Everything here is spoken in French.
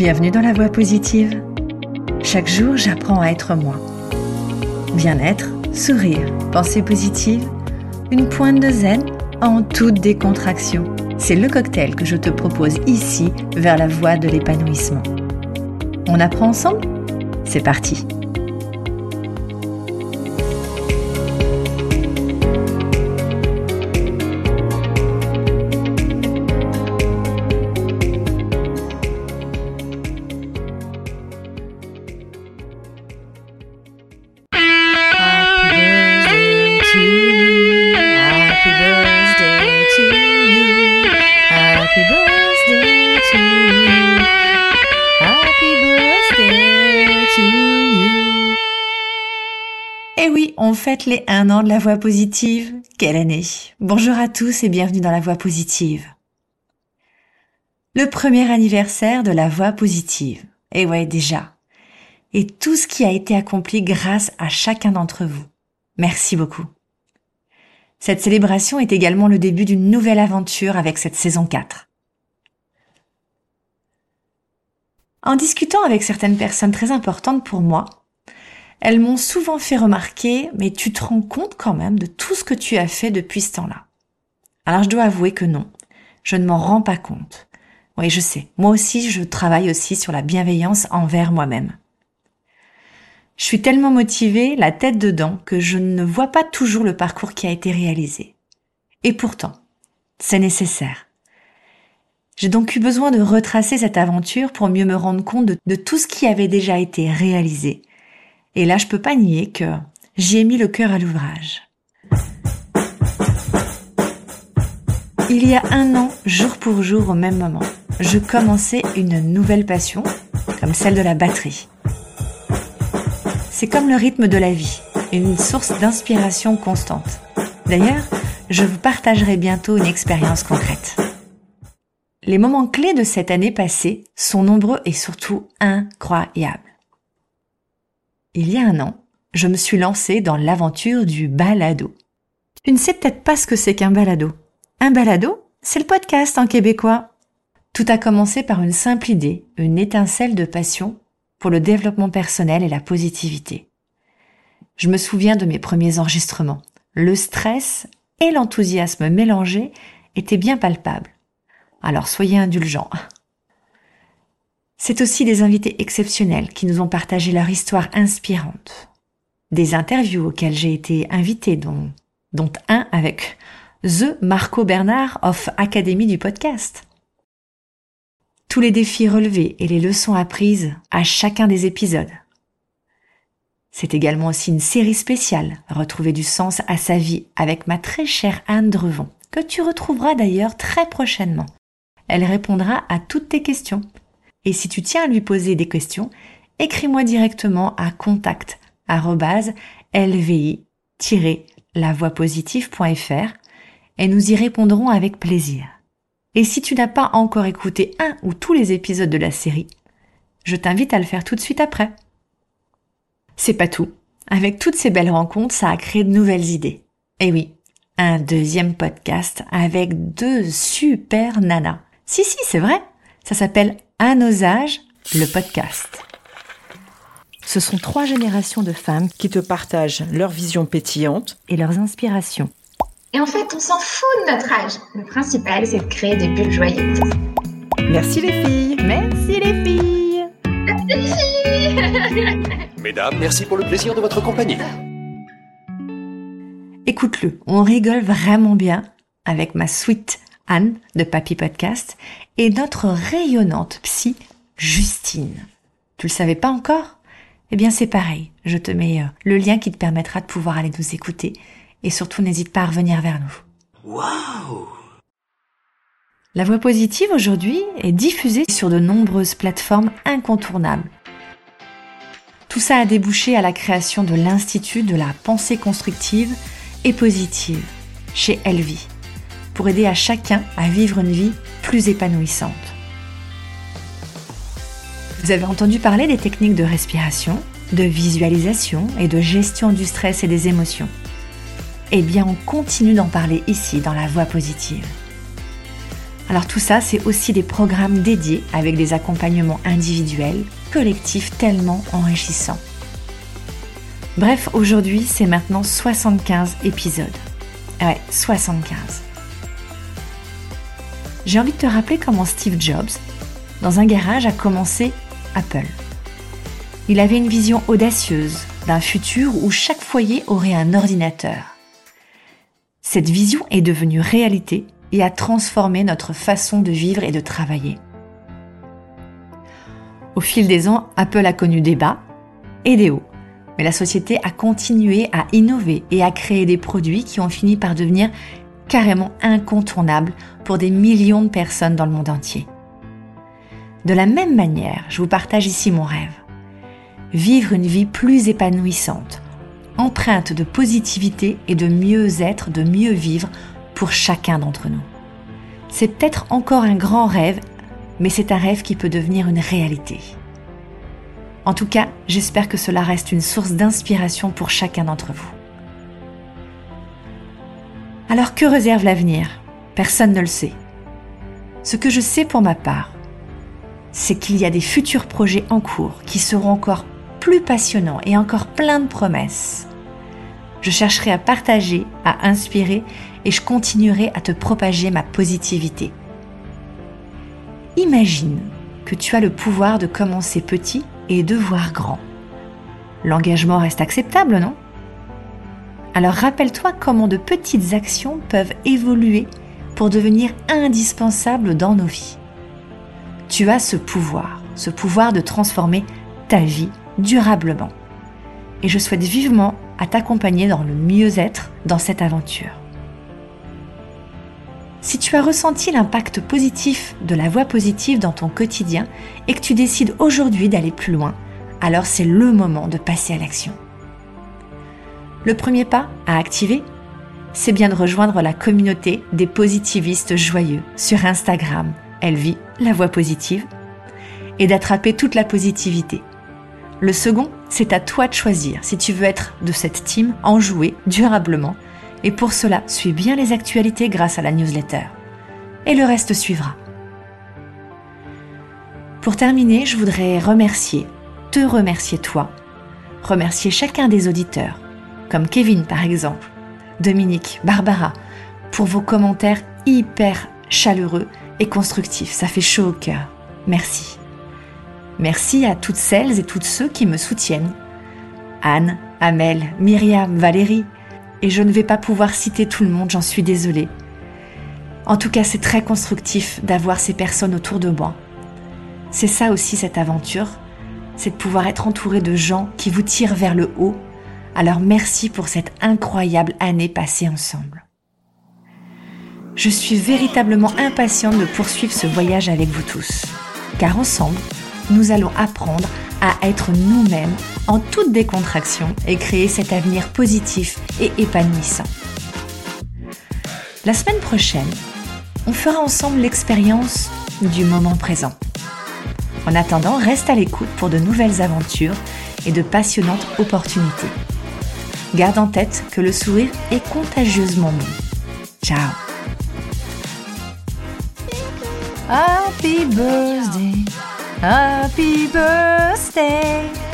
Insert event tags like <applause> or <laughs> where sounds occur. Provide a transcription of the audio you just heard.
Bienvenue dans la voie positive. Chaque jour, j'apprends à être moi. Bien-être, sourire, pensée positive, une pointe de zen en toute décontraction. C'est le cocktail que je te propose ici vers la voie de l'épanouissement. On apprend ensemble? C'est parti fête les un an de la voix positive. Quelle année Bonjour à tous et bienvenue dans la voix positive. Le premier anniversaire de la voix positive. Et ouais, déjà. Et tout ce qui a été accompli grâce à chacun d'entre vous. Merci beaucoup. Cette célébration est également le début d'une nouvelle aventure avec cette saison 4. En discutant avec certaines personnes très importantes pour moi, elles m'ont souvent fait remarquer, mais tu te rends compte quand même de tout ce que tu as fait depuis ce temps-là. Alors je dois avouer que non, je ne m'en rends pas compte. Oui, je sais, moi aussi je travaille aussi sur la bienveillance envers moi-même. Je suis tellement motivée, la tête dedans, que je ne vois pas toujours le parcours qui a été réalisé. Et pourtant, c'est nécessaire. J'ai donc eu besoin de retracer cette aventure pour mieux me rendre compte de, de tout ce qui avait déjà été réalisé et là, je peux pas nier que j'y ai mis le cœur à l'ouvrage. Il y a un an, jour pour jour, au même moment, je commençais une nouvelle passion, comme celle de la batterie. C'est comme le rythme de la vie, une source d'inspiration constante. D'ailleurs, je vous partagerai bientôt une expérience concrète. Les moments clés de cette année passée sont nombreux et surtout incroyables. Il y a un an, je me suis lancée dans l'aventure du balado. Tu ne sais peut-être pas ce que c'est qu'un balado. Un balado, c'est le podcast en québécois. Tout a commencé par une simple idée, une étincelle de passion pour le développement personnel et la positivité. Je me souviens de mes premiers enregistrements. Le stress et l'enthousiasme mélangés étaient bien palpables. Alors soyez indulgents. C'est aussi des invités exceptionnels qui nous ont partagé leur histoire inspirante. Des interviews auxquelles j'ai été invitée, dont, dont un avec The Marco Bernard of Académie du podcast. Tous les défis relevés et les leçons apprises à chacun des épisodes. C'est également aussi une série spéciale, Retrouver du sens à sa vie avec ma très chère Anne Drevon, que tu retrouveras d'ailleurs très prochainement. Elle répondra à toutes tes questions et si tu tiens à lui poser des questions, écris-moi directement à contact lavoiepositive.fr et nous y répondrons avec plaisir. Et si tu n'as pas encore écouté un ou tous les épisodes de la série, je t'invite à le faire tout de suite après. C'est pas tout. Avec toutes ces belles rencontres, ça a créé de nouvelles idées. Et oui, un deuxième podcast avec deux super nanas. Si, si, c'est vrai. Ça s'appelle À nos âges, le podcast. Ce sont trois générations de femmes qui te partagent leur vision pétillante et leurs inspirations. Et en fait, on s'en fout de notre âge. Le principal, c'est de créer des bulles joyeuses. Merci les filles. Merci les filles. Merci les <laughs> filles. Mesdames, merci pour le plaisir de votre compagnie. Écoute-le, on rigole vraiment bien avec ma suite Anne de Papy Podcast, et notre rayonnante psy, Justine. Tu le savais pas encore? Eh bien c'est pareil, je te mets euh, le lien qui te permettra de pouvoir aller nous écouter, et surtout n'hésite pas à revenir vers nous. Waouh La voix positive aujourd'hui est diffusée sur de nombreuses plateformes incontournables. Tout ça a débouché à la création de l'Institut de la pensée constructive et positive chez Elvie pour aider à chacun à vivre une vie plus épanouissante. Vous avez entendu parler des techniques de respiration, de visualisation et de gestion du stress et des émotions. Eh bien, on continue d'en parler ici dans la voie positive. Alors tout ça, c'est aussi des programmes dédiés avec des accompagnements individuels, collectifs tellement enrichissants. Bref, aujourd'hui, c'est maintenant 75 épisodes. Ouais, 75. J'ai envie de te rappeler comment Steve Jobs, dans un garage, a commencé Apple. Il avait une vision audacieuse d'un futur où chaque foyer aurait un ordinateur. Cette vision est devenue réalité et a transformé notre façon de vivre et de travailler. Au fil des ans, Apple a connu des bas et des hauts, mais la société a continué à innover et à créer des produits qui ont fini par devenir carrément incontournables pour des millions de personnes dans le monde entier. De la même manière, je vous partage ici mon rêve. Vivre une vie plus épanouissante, empreinte de positivité et de mieux-être, de mieux vivre pour chacun d'entre nous. C'est peut-être encore un grand rêve, mais c'est un rêve qui peut devenir une réalité. En tout cas, j'espère que cela reste une source d'inspiration pour chacun d'entre vous. Alors que réserve l'avenir? Personne ne le sait. Ce que je sais pour ma part, c'est qu'il y a des futurs projets en cours qui seront encore plus passionnants et encore pleins de promesses. Je chercherai à partager, à inspirer et je continuerai à te propager ma positivité. Imagine que tu as le pouvoir de commencer petit et de voir grand. L'engagement reste acceptable, non? Alors rappelle-toi comment de petites actions peuvent évoluer pour devenir indispensables dans nos vies. Tu as ce pouvoir, ce pouvoir de transformer ta vie durablement. Et je souhaite vivement à t'accompagner dans le mieux-être dans cette aventure. Si tu as ressenti l'impact positif de la voix positive dans ton quotidien et que tu décides aujourd'hui d'aller plus loin, alors c'est le moment de passer à l'action. Le premier pas à activer, c'est bien de rejoindre la communauté des positivistes joyeux sur Instagram, elle la voix positive, et d'attraper toute la positivité. Le second, c'est à toi de choisir si tu veux être de cette team enjouée durablement. Et pour cela, suis bien les actualités grâce à la newsletter. Et le reste suivra. Pour terminer, je voudrais remercier, te remercier toi, remercier chacun des auditeurs, comme Kevin par exemple, Dominique, Barbara, pour vos commentaires hyper chaleureux et constructifs. Ça fait chaud au cœur. Merci. Merci à toutes celles et tous ceux qui me soutiennent. Anne, Amel, Myriam, Valérie. Et je ne vais pas pouvoir citer tout le monde, j'en suis désolée. En tout cas, c'est très constructif d'avoir ces personnes autour de moi. C'est ça aussi cette aventure, c'est de pouvoir être entouré de gens qui vous tirent vers le haut. Alors merci pour cette incroyable année passée ensemble. Je suis véritablement impatiente de poursuivre ce voyage avec vous tous, car ensemble, nous allons apprendre à être nous-mêmes en toute décontraction et créer cet avenir positif et épanouissant. La semaine prochaine, on fera ensemble l'expérience du moment présent. En attendant, reste à l'écoute pour de nouvelles aventures et de passionnantes opportunités. Garde en tête que le sourire est contagieusement bon. Ciao. Happy birthday. Happy birthday